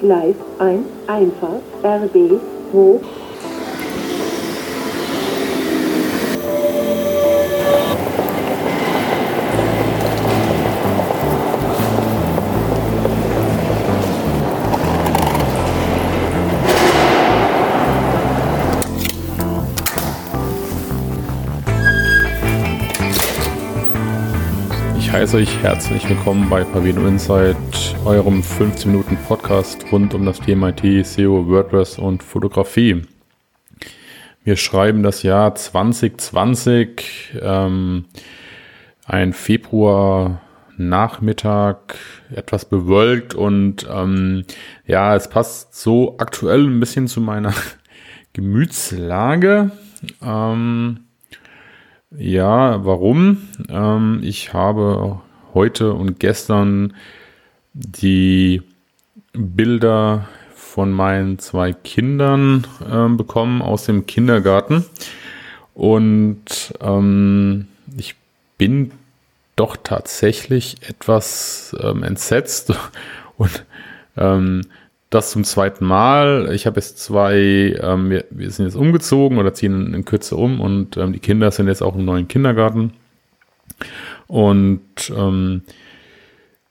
Gleis 1, Einfahrt, RB, hoch. Heiße euch herzlich willkommen bei Pavino Insight, eurem 15 Minuten Podcast rund um das Thema IT, SEO, WordPress und Fotografie. Wir schreiben das Jahr 2020, ähm, ein Februar Nachmittag, etwas bewölkt und ähm, ja, es passt so aktuell ein bisschen zu meiner Gemütslage. Ähm, ja, warum? Ähm, ich habe heute und gestern die Bilder von meinen zwei Kindern äh, bekommen aus dem Kindergarten. Und ähm, ich bin doch tatsächlich etwas ähm, entsetzt und ähm, das zum zweiten Mal. Ich habe jetzt zwei, ähm, wir, wir, sind jetzt umgezogen oder ziehen in, Kürze um und ähm, die Kinder sind jetzt auch im neuen Kindergarten. Und ähm,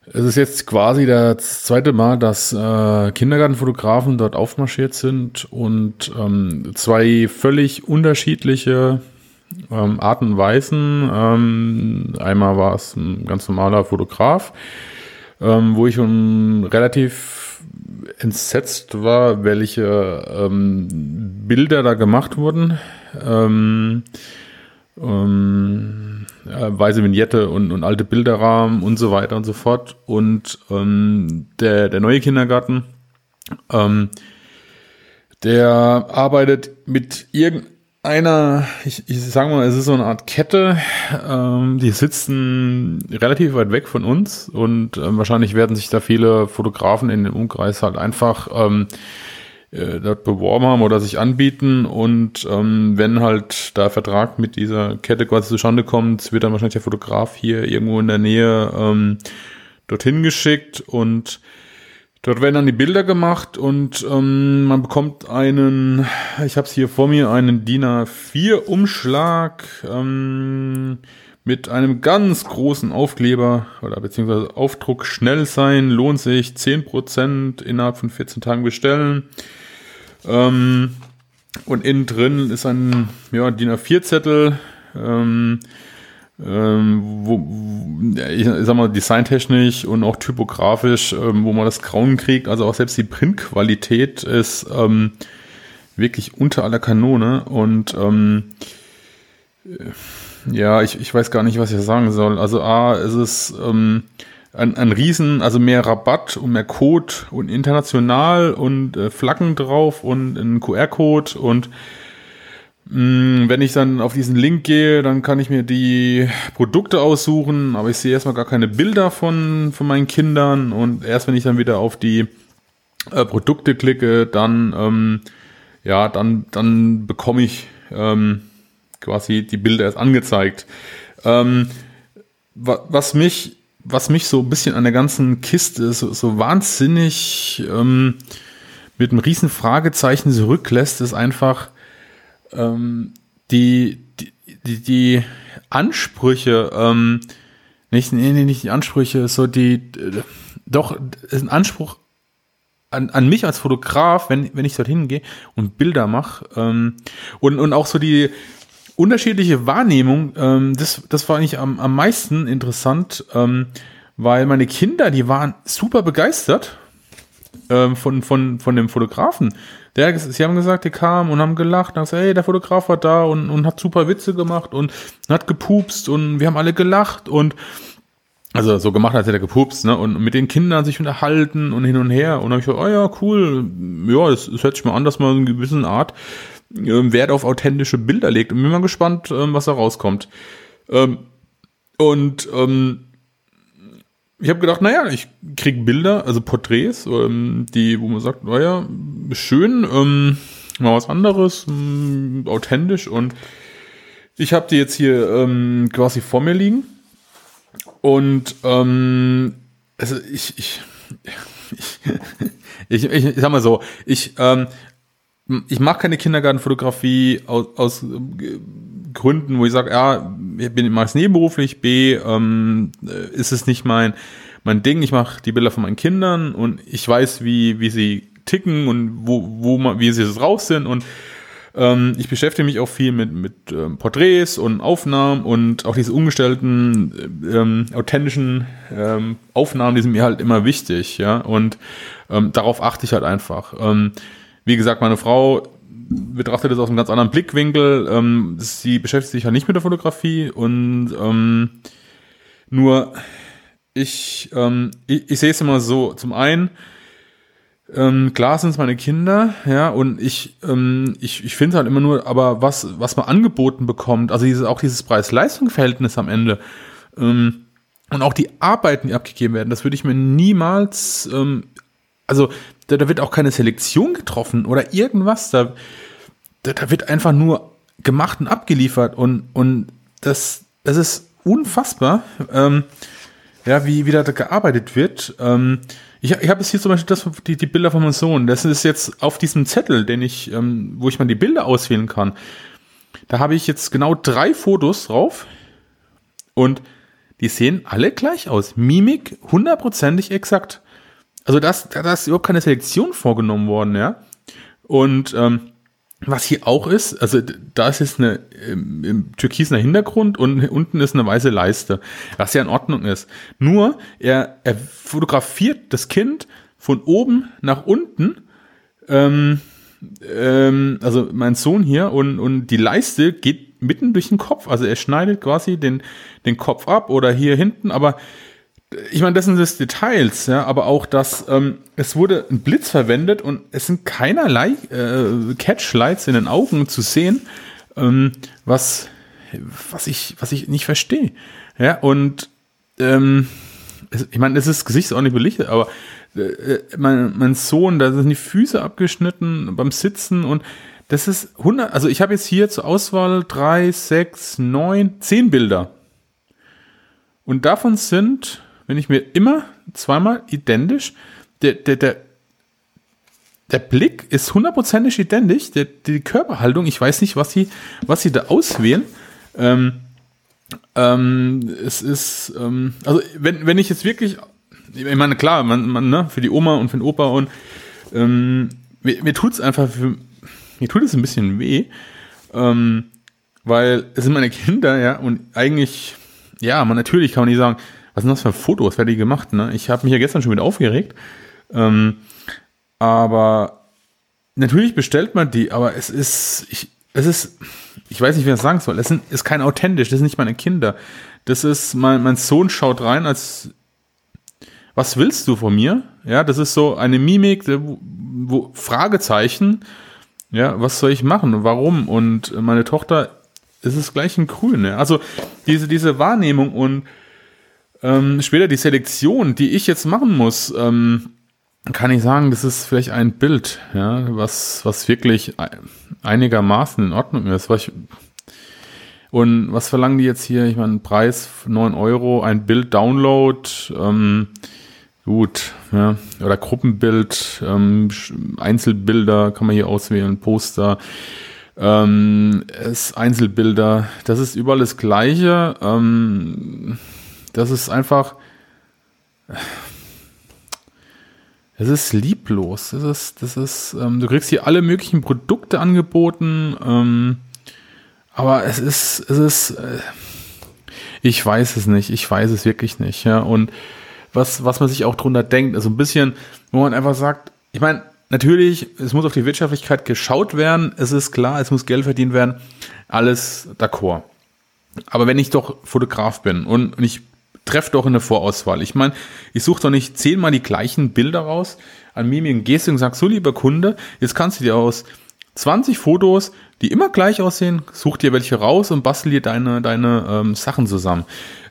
es ist jetzt quasi das zweite Mal, dass äh, Kindergartenfotografen dort aufmarschiert sind und ähm, zwei völlig unterschiedliche ähm, Arten und Weisen. Ähm, einmal war es ein ganz normaler Fotograf, wo ich schon relativ entsetzt war, welche ähm, Bilder da gemacht wurden. Ähm, ähm, weiße Vignette und, und alte Bilderrahmen und so weiter und so fort. Und ähm, der, der neue Kindergarten, ähm, der arbeitet mit irgendeinem einer, ich, ich sage mal, es ist so eine Art Kette, ähm, die sitzen relativ weit weg von uns und ähm, wahrscheinlich werden sich da viele Fotografen in dem Umkreis halt einfach ähm, äh, dort beworben haben oder sich anbieten und ähm, wenn halt da Vertrag mit dieser Kette quasi zustande kommt, wird dann wahrscheinlich der Fotograf hier irgendwo in der Nähe ähm, dorthin geschickt und Dort werden dann die Bilder gemacht und ähm, man bekommt einen, ich habe es hier vor mir, einen DIN A4 Umschlag ähm, mit einem ganz großen Aufkleber oder beziehungsweise Aufdruck schnell sein, lohnt sich 10% innerhalb von 14 Tagen bestellen. Ähm, und innen drin ist ein ja, DIN A4 Zettel. Ähm, ähm, wo, ich sag mal, designtechnisch und auch typografisch, ähm, wo man das Grauen kriegt, also auch selbst die Printqualität ist ähm, wirklich unter aller Kanone und ähm, ja, ich, ich weiß gar nicht, was ich sagen soll. Also A, es ist ähm, ein, ein Riesen, also mehr Rabatt und mehr Code und international und äh, Flaggen drauf und ein QR-Code und wenn ich dann auf diesen Link gehe, dann kann ich mir die Produkte aussuchen, aber ich sehe erstmal gar keine Bilder von, von meinen Kindern und erst wenn ich dann wieder auf die äh, Produkte klicke, dann, ähm, ja, dann, dann bekomme ich ähm, quasi die Bilder erst angezeigt. Ähm, was mich, was mich so ein bisschen an der ganzen Kiste so, so wahnsinnig ähm, mit einem riesen Fragezeichen zurücklässt, ist einfach, ähm, die, die, die, Ansprüche, ähm, nicht, nee, nee, nicht die Ansprüche, so die, äh, doch, ist ein Anspruch an, an mich als Fotograf, wenn, wenn ich dorthin gehe und Bilder mache, ähm, und, und auch so die unterschiedliche Wahrnehmung, ähm, das, das war eigentlich am, am meisten interessant, ähm, weil meine Kinder, die waren super begeistert ähm, von, von, von dem Fotografen. Der, sie haben gesagt, die kamen und haben gelacht und haben gesagt, hey, der Fotograf war da und, und hat super Witze gemacht und hat gepupst und wir haben alle gelacht und also so gemacht, als hätte er gepupst, ne? Und mit den Kindern sich unterhalten und hin und her. Und dann habe ich gesagt, oh ja, cool, ja, es, hört sich mal an, dass man in gewissen Art ähm, Wert auf authentische Bilder legt. Und bin mal gespannt, ähm, was da rauskommt. Ähm, und ähm, ich habe gedacht, naja, ich krieg Bilder, also Porträts, ähm, die, wo man sagt, naja, schön, ähm, mal was anderes, ähm, authentisch. Und ich habe die jetzt hier ähm, quasi vor mir liegen. Und ähm, also ich, ich ich, ich, ich sag mal so, ich, ähm, ich mache keine Kindergartenfotografie aus, aus äh, Gründen, wo ich sage, ja, ich bin mache es nebenberuflich, B, ähm, äh, ist es nicht mein mein Ding. Ich mache die Bilder von meinen Kindern und ich weiß, wie wie sie ticken und wo wo man, wie sie drauf sind und ähm, ich beschäftige mich auch viel mit mit ähm, Porträts und Aufnahmen und auch diese umgestellten ähm, authentischen ähm, Aufnahmen, die sind mir halt immer wichtig, ja und ähm, darauf achte ich halt einfach. Ähm, wie gesagt, meine Frau betrachtet es aus einem ganz anderen Blickwinkel. Ähm, sie beschäftigt sich ja nicht mit der Fotografie und ähm, nur ich, ähm, ich, ich sehe es immer so. Zum einen, ähm, klar sind es meine Kinder, ja, und ich, ähm, ich, ich finde halt immer nur, aber was, was man angeboten bekommt, also dieses, auch dieses Preis-Leistung-Verhältnis am Ende, ähm, und auch die Arbeiten, die abgegeben werden, das würde ich mir niemals, ähm, also da, da wird auch keine Selektion getroffen oder irgendwas. Da, da, da wird einfach nur gemacht und abgeliefert und, und das, das ist unfassbar, ähm, ja, wie, wie da gearbeitet wird. Ähm, ich, ich habe jetzt hier zum Beispiel das, die, die Bilder von meinem Sohn. Das ist jetzt auf diesem Zettel, den ich, ähm, wo ich mal die Bilder auswählen kann. Da habe ich jetzt genau drei Fotos drauf und die sehen alle gleich aus. Mimik hundertprozentig exakt. Also da ist überhaupt keine Selektion vorgenommen worden, ja. Und ähm, was hier auch ist, also da ist jetzt eine im, im türkisener Hintergrund und unten ist eine weiße Leiste, was ja in Ordnung ist. Nur er, er fotografiert das Kind von oben nach unten, ähm, ähm, also mein Sohn hier und und die Leiste geht mitten durch den Kopf, also er schneidet quasi den den Kopf ab oder hier hinten, aber ich meine, das sind das Details, ja, aber auch, dass ähm, es wurde ein Blitz verwendet und es sind keinerlei äh, Catchlights in den Augen zu sehen, ähm, was, was, ich, was ich nicht verstehe. Ja, und ähm, es, ich meine, es ist gesichtsordentlich belichtet, aber äh, mein, mein Sohn, da sind die Füße abgeschnitten beim Sitzen und das ist 100, also ich habe jetzt hier zur Auswahl drei, sechs, neun, zehn Bilder. Und davon sind wenn ich mir immer zweimal identisch, der, der, der, der Blick ist hundertprozentig identisch, der, die Körperhaltung, ich weiß nicht, was sie, was sie da auswählen. Ähm, ähm, es ist, ähm, also wenn, wenn ich jetzt wirklich, ich meine, klar, man, man, ne, für die Oma und für den Opa und ähm, mir, mir tut es einfach, für, mir tut es ein bisschen weh, ähm, weil es sind meine Kinder, ja, und eigentlich, ja, man natürlich kann man nicht sagen, was sind das für Fotos? Wer die gemacht? Ne? Ich habe mich ja gestern schon wieder aufgeregt. Ähm, aber natürlich bestellt man die, aber es ist, ich, es ist, ich weiß nicht, wie ich das sagen soll. Es sind, ist kein authentisch, das sind nicht meine Kinder. Das ist, mein, mein Sohn schaut rein als, was willst du von mir? Ja, das ist so eine Mimik, wo, wo Fragezeichen, ja, was soll ich machen? Warum? Und meine Tochter ist es gleich in Grün. Ja? Also diese, diese Wahrnehmung und ähm, später die Selektion, die ich jetzt machen muss, ähm, kann ich sagen, das ist vielleicht ein Bild, ja, was, was wirklich einigermaßen in Ordnung ist. Was ich, und was verlangen die jetzt hier? Ich meine, Preis 9 Euro, ein Bild Download, ähm, gut, ja, oder Gruppenbild, ähm, Einzelbilder kann man hier auswählen, Poster, ähm, Einzelbilder, das ist überall das Gleiche. Ähm, das ist einfach. Es ist lieblos. Das ist, das ist, ähm, du kriegst hier alle möglichen Produkte angeboten, ähm, aber es ist, es ist, äh, ich weiß es nicht, ich weiß es wirklich nicht, ja. Und was, was man sich auch drunter denkt, also ein bisschen, wo man einfach sagt, ich meine, natürlich, es muss auf die Wirtschaftlichkeit geschaut werden, es ist klar, es muss Geld verdient werden, alles d'accord. Aber wenn ich doch Fotograf bin und, und ich treff doch eine Vorauswahl. Ich meine, ich suche doch nicht zehnmal die gleichen Bilder raus an Mimik und Gestik und sag, so lieber Kunde, jetzt kannst du dir aus 20 Fotos, die immer gleich aussehen, such dir welche raus und bastel dir deine, deine ähm, Sachen zusammen.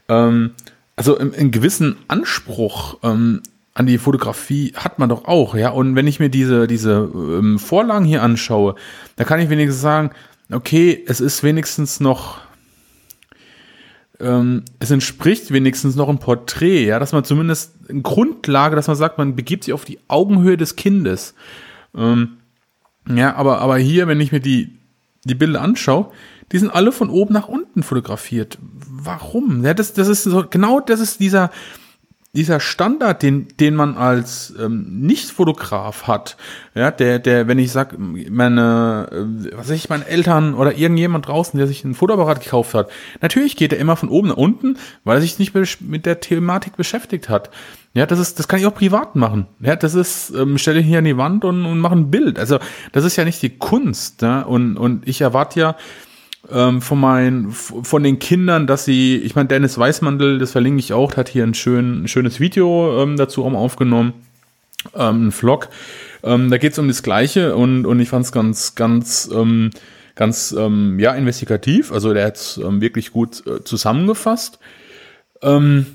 Ähm, also einen gewissen Anspruch ähm, an die Fotografie hat man doch auch, ja. Und wenn ich mir diese, diese ähm, Vorlagen hier anschaue, da kann ich wenigstens sagen, okay, es ist wenigstens noch ähm, es entspricht wenigstens noch ein Porträt, ja, dass man zumindest eine Grundlage, dass man sagt, man begibt sich auf die Augenhöhe des Kindes. Ähm, ja, aber, aber hier, wenn ich mir die, die Bilder anschaue, die sind alle von oben nach unten fotografiert. Warum? Ja, das, das ist so, genau das ist dieser, dieser Standard, den, den man als ähm, Nicht-Fotograf hat, ja, der, der, wenn ich sag, meine, äh, was weiß ich, meine Eltern oder irgendjemand draußen, der sich ein Fotoapparat gekauft hat, natürlich geht er immer von oben nach unten, weil er sich nicht mit der Thematik beschäftigt hat. Ja, das ist, das kann ich auch privat machen. Ja, das ist, ähm, stelle ich hier an die Wand und, und mache ein Bild. Also, das ist ja nicht die Kunst, ja, und, und ich erwarte ja, ähm, von meinen, von den Kindern, dass sie, ich meine, Dennis Weißmandel, das verlinke ich auch, hat hier ein, schön, ein schönes Video ähm, dazu aufgenommen, ähm, ein Vlog. Ähm, da geht es um das Gleiche und, und ich fand es ganz, ganz, ähm, ganz, ähm, ja, investigativ. Also der hat es ähm, wirklich gut äh, zusammengefasst. Ähm,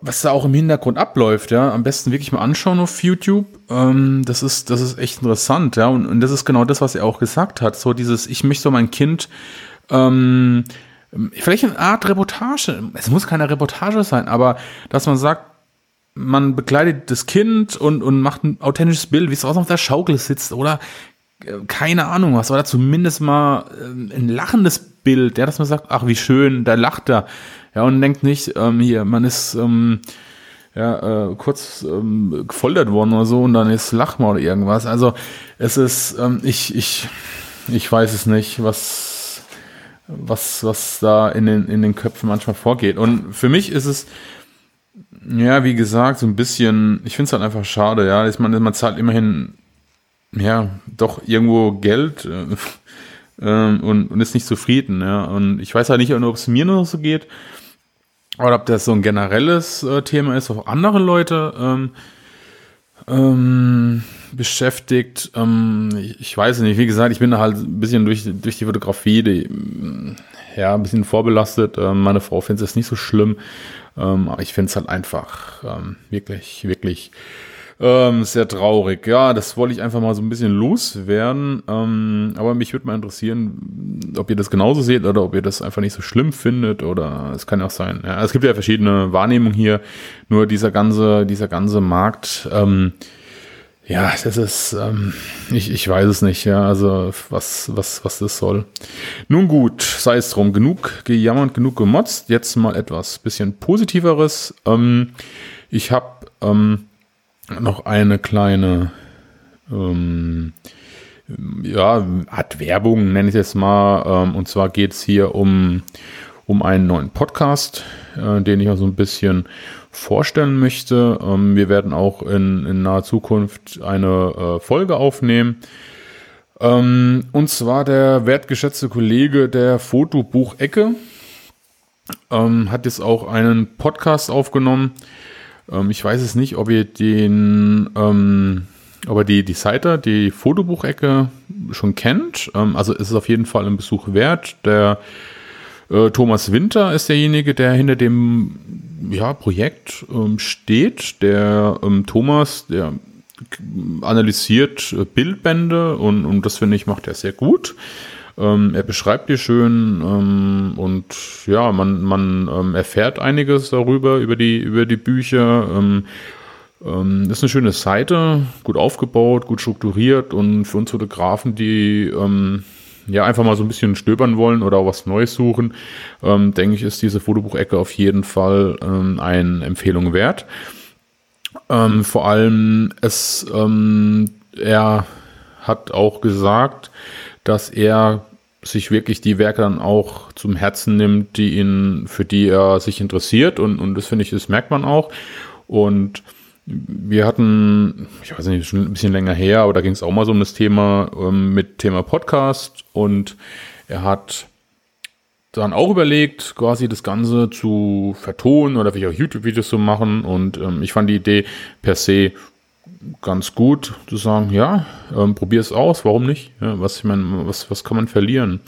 was da auch im Hintergrund abläuft, ja, am besten wirklich mal anschauen auf YouTube. Ähm, das ist, das ist echt interessant, ja, und, und das ist genau das, was er auch gesagt hat. So dieses, ich möchte mein Kind, ähm, vielleicht eine Art Reportage. Es muss keine Reportage sein, aber dass man sagt, man begleitet das Kind und, und macht ein authentisches Bild, wie es draußen auf der Schaukel sitzt oder äh, keine Ahnung was, oder zumindest mal äh, ein lachendes Bild, ja, dass man sagt, ach wie schön, da lacht er. Ja, und denkt nicht, ähm, hier, man ist ähm, ja, äh, kurz ähm, gefoltert worden oder so und dann ist Lachma oder irgendwas. Also es ist, ähm, ich, ich, ich weiß es nicht, was, was, was da in den, in den Köpfen manchmal vorgeht. Und für mich ist es, ja, wie gesagt, so ein bisschen, ich finde es halt einfach schade, ja. Ist man, man zahlt immerhin, ja, doch irgendwo Geld äh, äh, und, und ist nicht zufrieden, ja. Und ich weiß halt nicht, ob es mir noch so geht oder ob das so ein generelles äh, Thema ist, auch andere Leute ähm, ähm, beschäftigt. Ähm, ich, ich, weiß nicht, wie gesagt, ich bin da halt ein bisschen durch, durch die Fotografie, die, ja, ein bisschen vorbelastet. Ähm, meine Frau findet es nicht so schlimm, ähm, aber ich finde es halt einfach ähm, wirklich, wirklich ähm, sehr traurig. Ja, das wollte ich einfach mal so ein bisschen loswerden. Ähm, aber mich würde mal interessieren, ob ihr das genauso seht oder ob ihr das einfach nicht so schlimm findet oder es kann ja auch sein. Ja, es gibt ja verschiedene Wahrnehmungen hier. Nur dieser ganze, dieser ganze Markt, ähm, ja, das ist, ähm, ich, ich weiß es nicht, ja, also was, was, was das soll. Nun gut, sei es drum, genug gejammert, genug gemotzt. Jetzt mal etwas bisschen Positiveres. Ähm, ich habe ähm, noch eine kleine, ähm, ja, Art Werbung, nenne ich es mal. Ähm, und zwar geht es hier um, um einen neuen Podcast, äh, den ich auch so ein bisschen vorstellen möchte. Ähm, wir werden auch in, in naher Zukunft eine äh, Folge aufnehmen. Ähm, und zwar der wertgeschätzte Kollege der Fotobuch-Ecke ähm, hat jetzt auch einen Podcast aufgenommen ähm, ich weiß es nicht, ob ihr den, ähm, ob ihr die, die Seite, die Fotobuchecke schon kennt. Ähm, also ist es auf jeden Fall ein Besuch wert. Der äh, Thomas Winter ist derjenige, der hinter dem ja, Projekt ähm, steht. Der ähm, Thomas, der analysiert äh, Bildbände und, und das finde ich macht er sehr gut. Ähm, er beschreibt die schön ähm, und ja, man, man ähm, erfährt einiges darüber, über die, über die Bücher. Ähm, ähm, ist eine schöne Seite, gut aufgebaut, gut strukturiert und für uns Fotografen, die ähm, ja einfach mal so ein bisschen stöbern wollen oder was Neues suchen, denke ich, ist diese Fotobuchecke auf jeden Fall eine Empfehlung wert. Vor allem es, er hat auch gesagt, dass er sich wirklich die Werke dann auch zum Herzen nimmt, die ihn, für die er sich interessiert. Und, und das finde ich, das merkt man auch. Und wir hatten, ich weiß nicht, schon ein bisschen länger her, aber da ging es auch mal so um das Thema ähm, mit Thema Podcast. Und er hat dann auch überlegt, quasi das Ganze zu vertonen oder vielleicht auch YouTube-Videos zu machen. Und ähm, ich fand die Idee per se ganz gut zu sagen, ja, ähm, probier es aus, warum nicht? Ja, was ich meine, was, was kann man verlieren?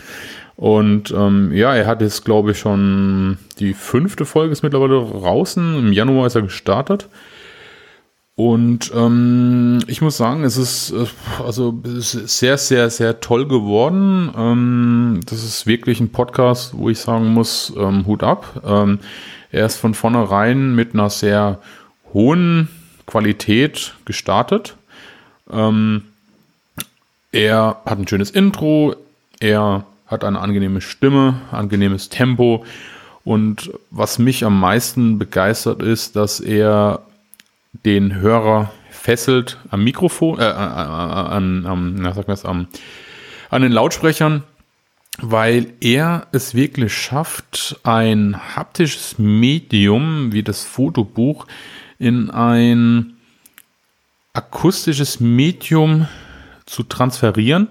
Und ähm, ja, er hat jetzt, glaube ich, schon die fünfte Folge ist mittlerweile draußen. Im Januar ist er gestartet. Und ähm, ich muss sagen, es ist äh, also sehr, sehr, sehr toll geworden. Ähm, das ist wirklich ein Podcast, wo ich sagen muss, ähm, Hut ab. Ähm, er ist von vornherein mit einer sehr hohen Qualität gestartet. Ähm, er hat ein schönes Intro, er hat eine angenehme Stimme, angenehmes Tempo. Und was mich am meisten begeistert ist, dass er den Hörer fesselt am Mikrofon, äh, äh, äh an, an, na, sag das, an, an den Lautsprechern, weil er es wirklich schafft, ein haptisches Medium wie das Fotobuch in ein akustisches Medium zu transferieren,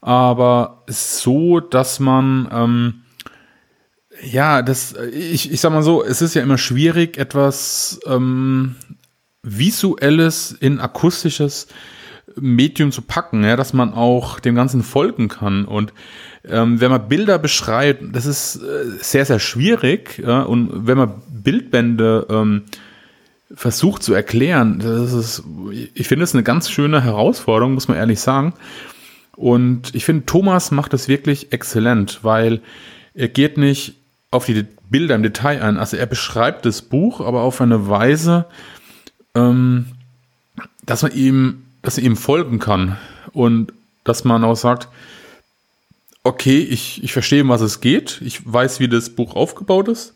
aber so, dass man ähm, ja, das, ich, ich sag mal so, es ist ja immer schwierig, etwas ähm, Visuelles in akustisches Medium zu packen, ja, dass man auch dem Ganzen folgen kann. Und ähm, wenn man Bilder beschreibt, das ist äh, sehr, sehr schwierig. Ja, und wenn man Bildbände ähm, versucht zu erklären, das ist, ich finde es eine ganz schöne Herausforderung, muss man ehrlich sagen. Und ich finde, Thomas macht das wirklich exzellent, weil er geht nicht auf die Bilder im Detail ein. Also er beschreibt das Buch, aber auf eine Weise, ähm, dass man ihm, dass er ihm folgen kann und dass man auch sagt, okay, ich, ich verstehe, um was es geht, ich weiß, wie das Buch aufgebaut ist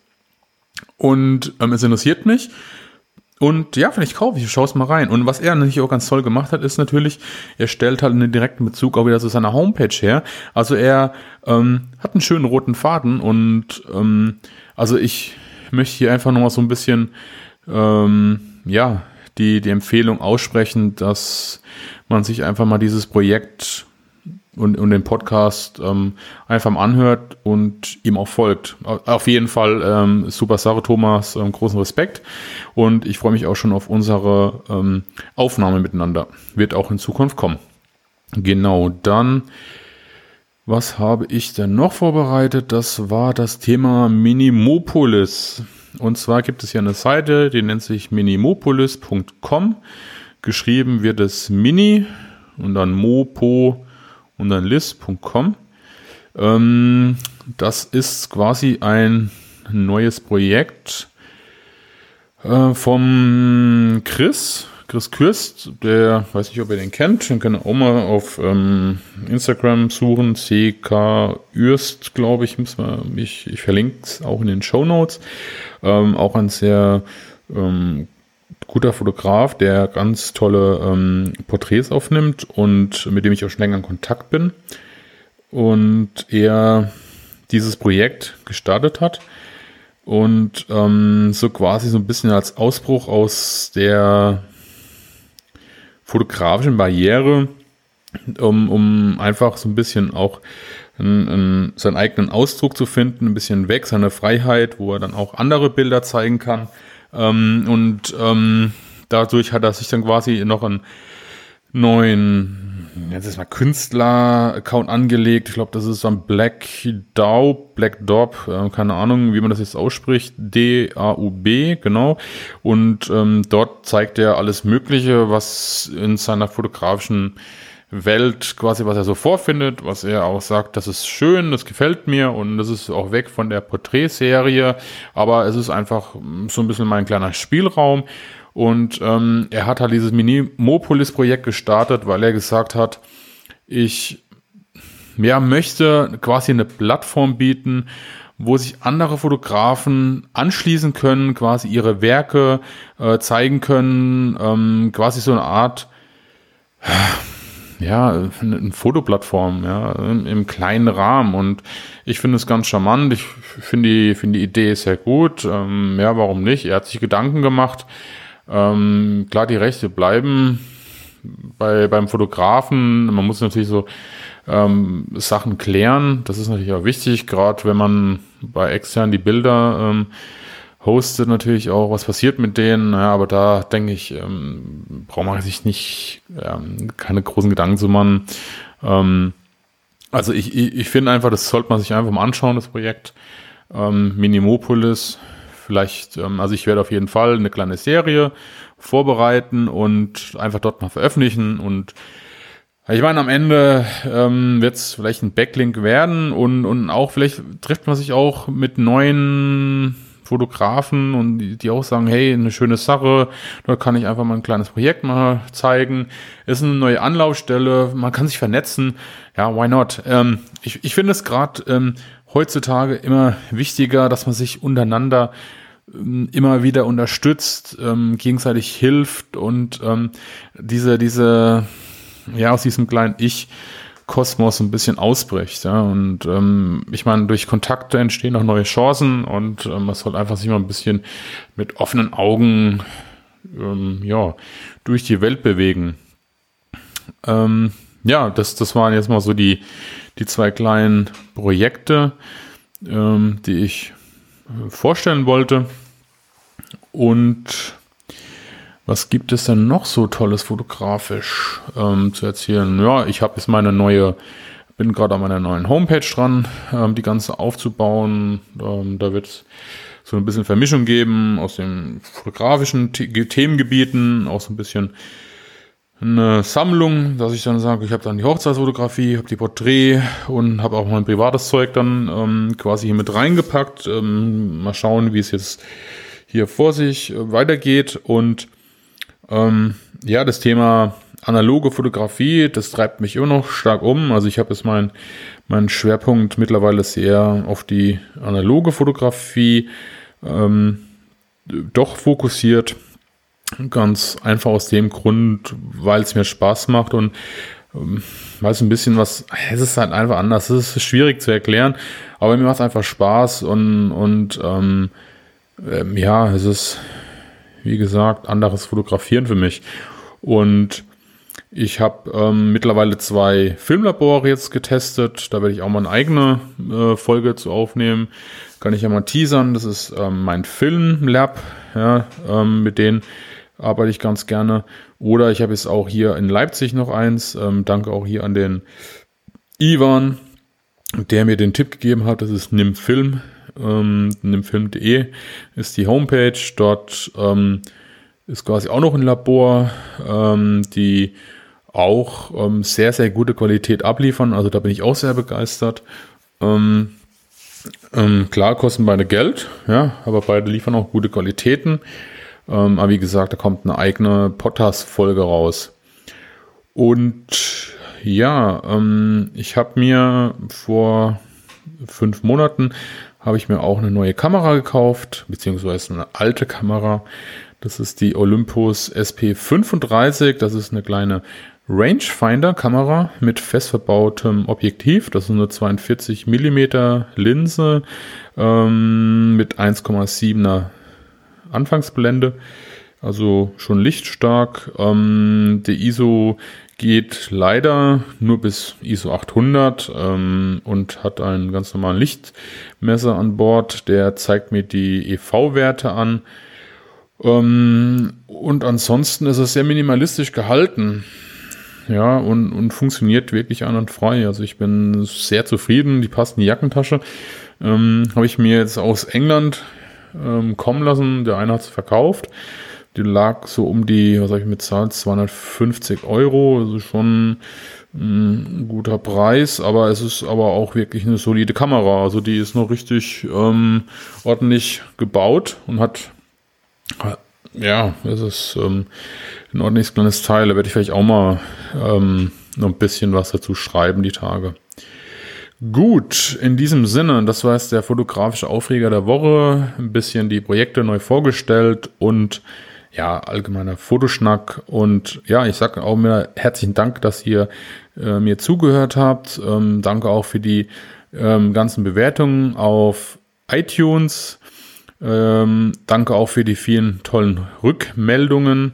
und ähm, es interessiert mich und ja, vielleicht kaufe ich, schaue es mal rein. Und was er natürlich auch ganz toll gemacht hat, ist natürlich, er stellt halt einen direkten Bezug auch wieder zu seiner Homepage her. Also er ähm, hat einen schönen roten Faden und ähm, also ich möchte hier einfach nochmal so ein bisschen ähm, ja, die, die Empfehlung aussprechen, dass man sich einfach mal dieses Projekt und, und den Podcast ähm, einfach mal anhört und ihm auch folgt. Auf jeden Fall ähm, super Sache, Thomas, ähm, großen Respekt und ich freue mich auch schon auf unsere ähm, Aufnahme miteinander. Wird auch in Zukunft kommen. Genau, dann was habe ich denn noch vorbereitet? Das war das Thema Minimopolis. Und zwar gibt es hier eine Seite, die nennt sich minimopolis.com. Geschrieben wird es Mini und dann Mopo und dann lis.com. Ähm, das ist quasi ein neues Projekt äh, vom Chris, Chris Kürst, der, weiß nicht, ob ihr den kennt, den könnt ihr auch mal auf ähm, Instagram suchen, CK Ürst, glaube ich, muss man, ich, ich verlinke es auch in den Show Notes. Ähm, auch ein sehr ähm, guter Fotograf, der ganz tolle ähm, Porträts aufnimmt und mit dem ich auch schon länger in Kontakt bin. Und er dieses Projekt gestartet hat und ähm, so quasi so ein bisschen als Ausbruch aus der fotografischen Barriere, um, um einfach so ein bisschen auch einen, einen, seinen eigenen Ausdruck zu finden, ein bisschen weg, seine Freiheit, wo er dann auch andere Bilder zeigen kann ähm, und ähm, dadurch hat er sich dann quasi noch einen neuen, jetzt ist mal Künstler-Account angelegt. Ich glaube, das ist so ein Black Daub, Black Daub, äh, keine Ahnung, wie man das jetzt ausspricht. D-A-U-B, genau. Und ähm, dort zeigt er alles Mögliche, was in seiner fotografischen Welt quasi, was er so vorfindet, was er auch sagt, das ist schön, das gefällt mir und das ist auch weg von der Porträtserie, aber es ist einfach so ein bisschen mein kleiner Spielraum. Und ähm, er hat halt dieses Minimopolis-Projekt gestartet, weil er gesagt hat, ich ja, möchte quasi eine Plattform bieten, wo sich andere Fotografen anschließen können, quasi ihre Werke äh, zeigen können, ähm, quasi so eine Art ja, eine Fotoplattform, ja, im, kleinen Rahmen. Und ich finde es ganz charmant. Ich finde die, finde die Idee sehr gut. Ähm, ja, warum nicht? Er hat sich Gedanken gemacht. Ähm, klar, die Rechte bleiben bei, beim Fotografen. Man muss natürlich so ähm, Sachen klären. Das ist natürlich auch wichtig, gerade wenn man bei extern die Bilder ähm, hostet natürlich auch, was passiert mit denen, ja, aber da denke ich, ähm, braucht man sich nicht ähm, keine großen Gedanken zu machen. Ähm, also ich, ich, ich finde einfach, das sollte man sich einfach mal anschauen, das Projekt. Ähm, Minimopolis, vielleicht, ähm, also ich werde auf jeden Fall eine kleine Serie vorbereiten und einfach dort mal veröffentlichen und ich meine, am Ende ähm, wird es vielleicht ein Backlink werden und, und auch vielleicht trifft man sich auch mit neuen Fotografen und die, die auch sagen, hey, eine schöne Sache, da kann ich einfach mal ein kleines Projekt mal zeigen. Ist eine neue Anlaufstelle, man kann sich vernetzen. Ja, why not? Ähm, ich, ich finde es gerade ähm, heutzutage immer wichtiger, dass man sich untereinander ähm, immer wieder unterstützt, ähm, gegenseitig hilft und ähm, diese, diese ja, aus diesem kleinen Ich Kosmos ein bisschen ausbricht. Ja? Und ähm, ich meine, durch Kontakte entstehen auch neue Chancen und ähm, man soll einfach sich mal ein bisschen mit offenen Augen ähm, ja, durch die Welt bewegen. Ähm, ja, das, das waren jetzt mal so die, die zwei kleinen Projekte, ähm, die ich äh, vorstellen wollte. Und was gibt es denn noch so tolles fotografisch ähm, zu erzählen? Ja, ich habe jetzt meine neue, bin gerade an meiner neuen Homepage dran, ähm, die ganze aufzubauen. Ähm, da wird es so ein bisschen Vermischung geben aus den fotografischen The Themengebieten, auch so ein bisschen eine Sammlung, dass ich dann sage, ich habe dann die Hochzeitsfotografie, habe die Porträt und habe auch mein privates Zeug dann ähm, quasi hier mit reingepackt. Ähm, mal schauen, wie es jetzt hier vor sich äh, weitergeht und ähm, ja, das Thema analoge Fotografie, das treibt mich immer noch stark um. Also ich habe jetzt meinen mein Schwerpunkt mittlerweile sehr auf die analoge Fotografie ähm, doch fokussiert. Ganz einfach aus dem Grund, weil es mir Spaß macht und ähm, weil es ein bisschen was, es ist halt einfach anders. Es ist schwierig zu erklären, aber mir macht es einfach Spaß und, und ähm, ähm, ja, es ist wie gesagt, anderes Fotografieren für mich. Und ich habe ähm, mittlerweile zwei Filmlabore jetzt getestet. Da werde ich auch mal eine eigene äh, Folge zu aufnehmen. Kann ich ja mal teasern. Das ist ähm, mein Filmlab. Ja, ähm, mit denen arbeite ich ganz gerne. Oder ich habe jetzt auch hier in Leipzig noch eins. Ähm, danke auch hier an den Ivan, der mir den Tipp gegeben hat. Das ist Nimm Film ähm, nimfilm.de ist die Homepage. Dort ähm, ist quasi auch noch ein Labor, ähm, die auch ähm, sehr, sehr gute Qualität abliefern. Also da bin ich auch sehr begeistert. Ähm, ähm, klar kosten beide Geld, ja, aber beide liefern auch gute Qualitäten. Ähm, aber wie gesagt, da kommt eine eigene Podcast-Folge raus. Und ja, ähm, ich habe mir vor fünf Monaten habe ich mir auch eine neue Kamera gekauft, beziehungsweise eine alte Kamera. Das ist die Olympus SP35. Das ist eine kleine Rangefinder-Kamera mit fest verbautem Objektiv. Das ist eine 42 mm Linse ähm, mit 1,7er Anfangsblende. Also schon lichtstark. Ähm, die ISO geht leider nur bis ISO 800 ähm, und hat einen ganz normalen Lichtmesser an Bord. Der zeigt mir die EV-Werte an. Ähm, und ansonsten ist es sehr minimalistisch gehalten. Ja, und, und funktioniert wirklich an und frei. Also ich bin sehr zufrieden. Die passt in die Jackentasche. Ähm, Habe ich mir jetzt aus England ähm, kommen lassen. Der eine hat es verkauft. Die lag so um die, was habe ich bezahlt, 250 Euro. Also schon ein guter Preis, aber es ist aber auch wirklich eine solide Kamera. Also die ist noch richtig ähm, ordentlich gebaut und hat, ja, es ist ähm, ein ordentliches kleines Teil. Da werde ich vielleicht auch mal ähm, noch ein bisschen was dazu schreiben, die Tage. Gut, in diesem Sinne, das war jetzt der fotografische Aufreger der Woche. Ein bisschen die Projekte neu vorgestellt und ja, allgemeiner Fotoschnack. Und ja, ich sage auch mir herzlichen Dank, dass ihr äh, mir zugehört habt. Ähm, danke auch für die ähm, ganzen Bewertungen auf iTunes. Ähm, danke auch für die vielen tollen Rückmeldungen.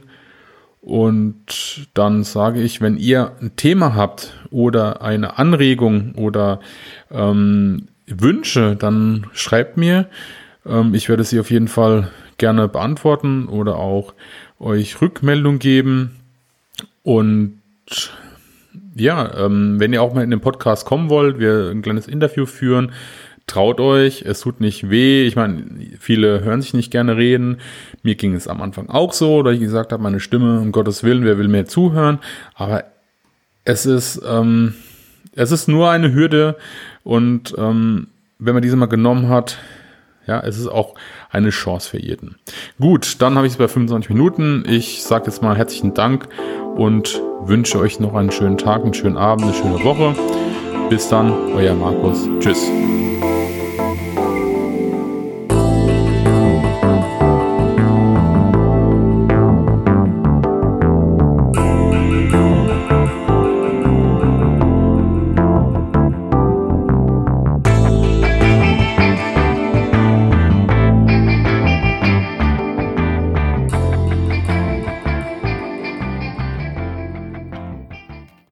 Und dann sage ich, wenn ihr ein Thema habt oder eine Anregung oder ähm, Wünsche, dann schreibt mir. Ähm, ich werde sie auf jeden Fall gerne beantworten oder auch euch Rückmeldung geben. Und ja, ähm, wenn ihr auch mal in den Podcast kommen wollt, wir ein kleines Interview führen, traut euch, es tut nicht weh. Ich meine, viele hören sich nicht gerne reden. Mir ging es am Anfang auch so, da ich gesagt habe, meine Stimme, um Gottes Willen, wer will mir zuhören? Aber es ist, ähm, es ist nur eine Hürde und ähm, wenn man diese mal genommen hat, ja, es ist auch eine Chance für jeden. Gut, dann habe ich es bei 25 Minuten. Ich sage jetzt mal herzlichen Dank und wünsche euch noch einen schönen Tag, einen schönen Abend, eine schöne Woche. Bis dann, euer Markus. Tschüss.